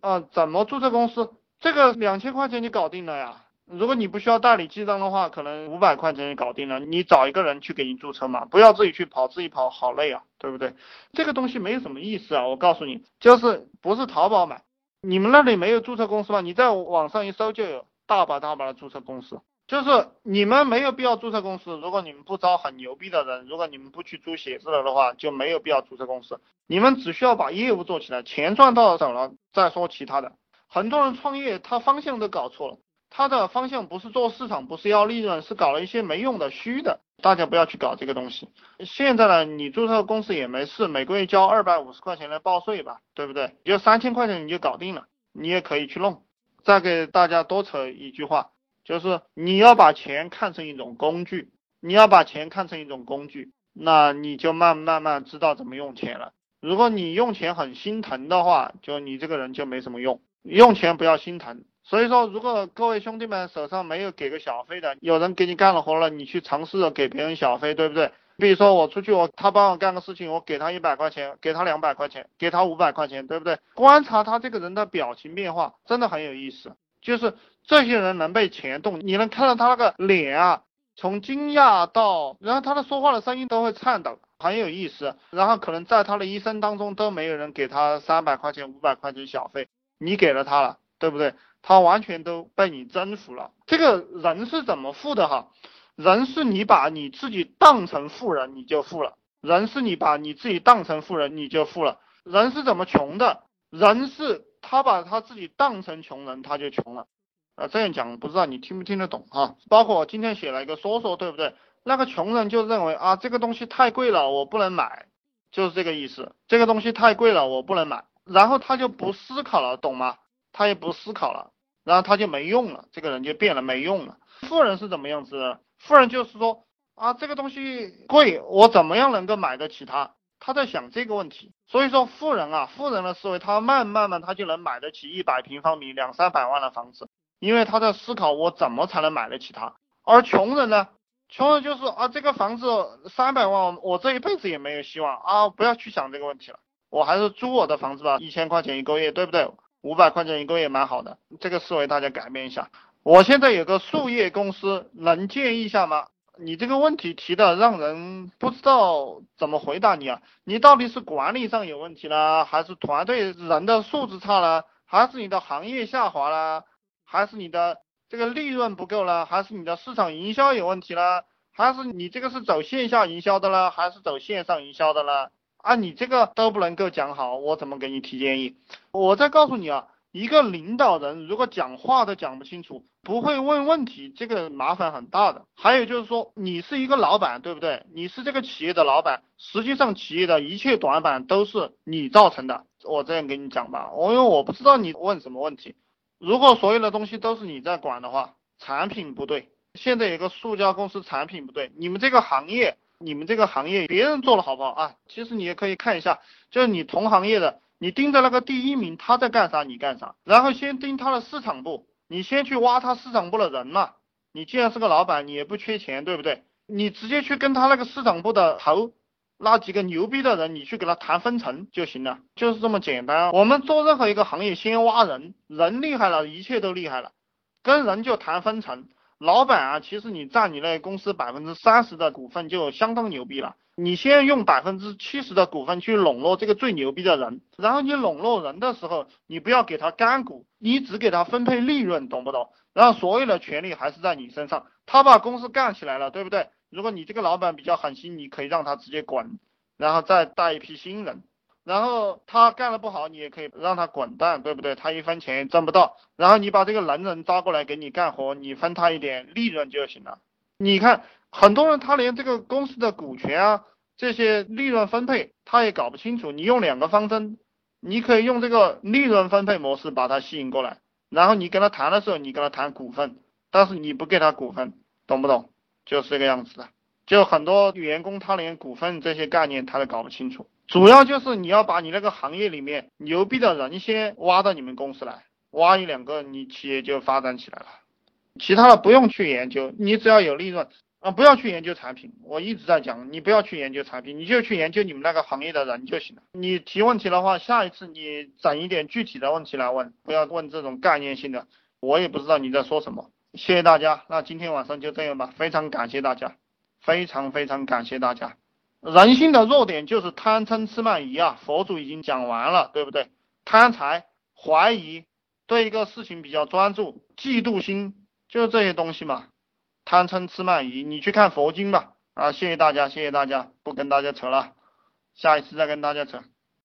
啊，怎么注册公司？这个两千块钱你搞定了呀。如果你不需要代理记账的话，可能五百块钱就搞定了。你找一个人去给你注册嘛，不要自己去跑，自己跑好累啊，对不对？这个东西没有什么意思啊，我告诉你，就是不是淘宝买，你们那里没有注册公司吗？你在网上一搜就有大把大把的注册公司，就是你们没有必要注册公司。如果你们不招很牛逼的人，如果你们不去租写字楼的话，就没有必要注册公司。你们只需要把业务做起来，钱赚到手了再说其他的。很多人创业，他方向都搞错了。他的方向不是做市场，不是要利润，是搞了一些没用的虚的。大家不要去搞这个东西。现在呢，你注册公司也没事，每个月交二百五十块钱来报税吧，对不对？就三千块钱你就搞定了，你也可以去弄。再给大家多扯一句话，就是你要把钱看成一种工具，你要把钱看成一种工具，那你就慢慢慢知道怎么用钱了。如果你用钱很心疼的话，就你这个人就没什么用。用钱不要心疼。所以说，如果各位兄弟们手上没有给个小费的，有人给你干了活了，你去尝试着给别人小费，对不对？比如说我出去，我他帮我干个事情，我给他一百块钱，给他两百块钱，给他五百块钱，对不对？观察他这个人的表情变化，真的很有意思。就是这些人能被钱动，你能看到他那个脸啊，从惊讶到，然后他的说话的声音都会颤抖，很有意思。然后可能在他的一生当中都没有人给他三百块钱、五百块钱小费，你给了他了，对不对？他完全都被你征服了。这个人是怎么富的哈？人是你把你自己当成富人，你就富了；人是你把你自己当成富人，你就富了。人是怎么穷的？人是他把他自己当成穷人，他就穷了。啊，这样讲不知道你听不听得懂哈？包括我今天写了一个说说，对不对？那个穷人就认为啊，这个东西太贵了，我不能买，就是这个意思。这个东西太贵了，我不能买，然后他就不思考了，懂吗？他也不思考了，然后他就没用了，这个人就变了，没用了。富人是怎么样子？富人就是说啊，这个东西贵，我怎么样能够买得起它？他在想这个问题。所以说，富人啊，富人的思维，他慢慢慢他就能买得起一百平方米、两三百万的房子，因为他在思考我怎么才能买得起它。而穷人呢，穷人就是啊，这个房子三百万，我这一辈子也没有希望啊，不要去想这个问题了，我还是租我的房子吧，一千块钱一个月，对不对？五百块钱一个月蛮好的，这个思维大家改变一下。我现在有个树叶公司，能建议一下吗？你这个问题提的让人不知道怎么回答你啊！你到底是管理上有问题呢，还是团队人的素质差呢，还是你的行业下滑了，还是你的这个利润不够了，还是你的市场营销有问题了，还是你这个是走线下营销的了，还是走线上营销的了？啊，你这个都不能够讲好，我怎么给你提建议？我再告诉你啊，一个领导人如果讲话都讲不清楚，不会问问题，这个麻烦很大的。还有就是说，你是一个老板，对不对？你是这个企业的老板，实际上企业的一切短板都是你造成的。我这样跟你讲吧，我因为我不知道你问什么问题。如果所有的东西都是你在管的话，产品不对。现在有个塑胶公司产品不对，你们这个行业。你们这个行业别人做的好不好啊？其实你也可以看一下，就是你同行业的，你盯着那个第一名他在干啥，你干啥，然后先盯他的市场部，你先去挖他市场部的人嘛。你既然是个老板，你也不缺钱，对不对？你直接去跟他那个市场部的头，那几个牛逼的人，你去给他谈分成就行了，就是这么简单。我们做任何一个行业，先挖人，人厉害了，一切都厉害了，跟人就谈分成。老板啊，其实你占你那公司百分之三十的股份就相当牛逼了。你先用百分之七十的股份去笼络这个最牛逼的人，然后你笼络人的时候，你不要给他干股，你只给他分配利润，懂不懂？然后所有的权利还是在你身上。他把公司干起来了，对不对？如果你这个老板比较狠心，你可以让他直接滚，然后再带一批新人。然后他干的不好，你也可以让他滚蛋，对不对？他一分钱也挣不到。然后你把这个能人招过来给你干活，你分他一点利润就行了。你看，很多人他连这个公司的股权啊，这些利润分配他也搞不清楚。你用两个方针，你可以用这个利润分配模式把他吸引过来，然后你跟他谈的时候，你跟他谈股份，但是你不给他股份，懂不懂？就是这个样子的。就很多员工他连股份这些概念他都搞不清楚。主要就是你要把你那个行业里面牛逼的人先挖到你们公司来，挖一两个，你企业就发展起来了。其他的不用去研究，你只要有利润，啊，不要去研究产品，我一直在讲，你不要去研究产品，你就去研究你们那个行业的人就行了。你提问题的话，下一次你整一点具体的问题来问，不要问这种概念性的，我也不知道你在说什么。谢谢大家，那今天晚上就这样吧，非常感谢大家，非常非常感谢大家。人性的弱点就是贪嗔痴慢疑啊，佛祖已经讲完了，对不对？贪财、怀疑，对一个事情比较专注，嫉妒心，就是这些东西嘛。贪嗔痴慢疑，你去看佛经吧。啊，谢谢大家，谢谢大家，不跟大家扯了，下一次再跟大家扯。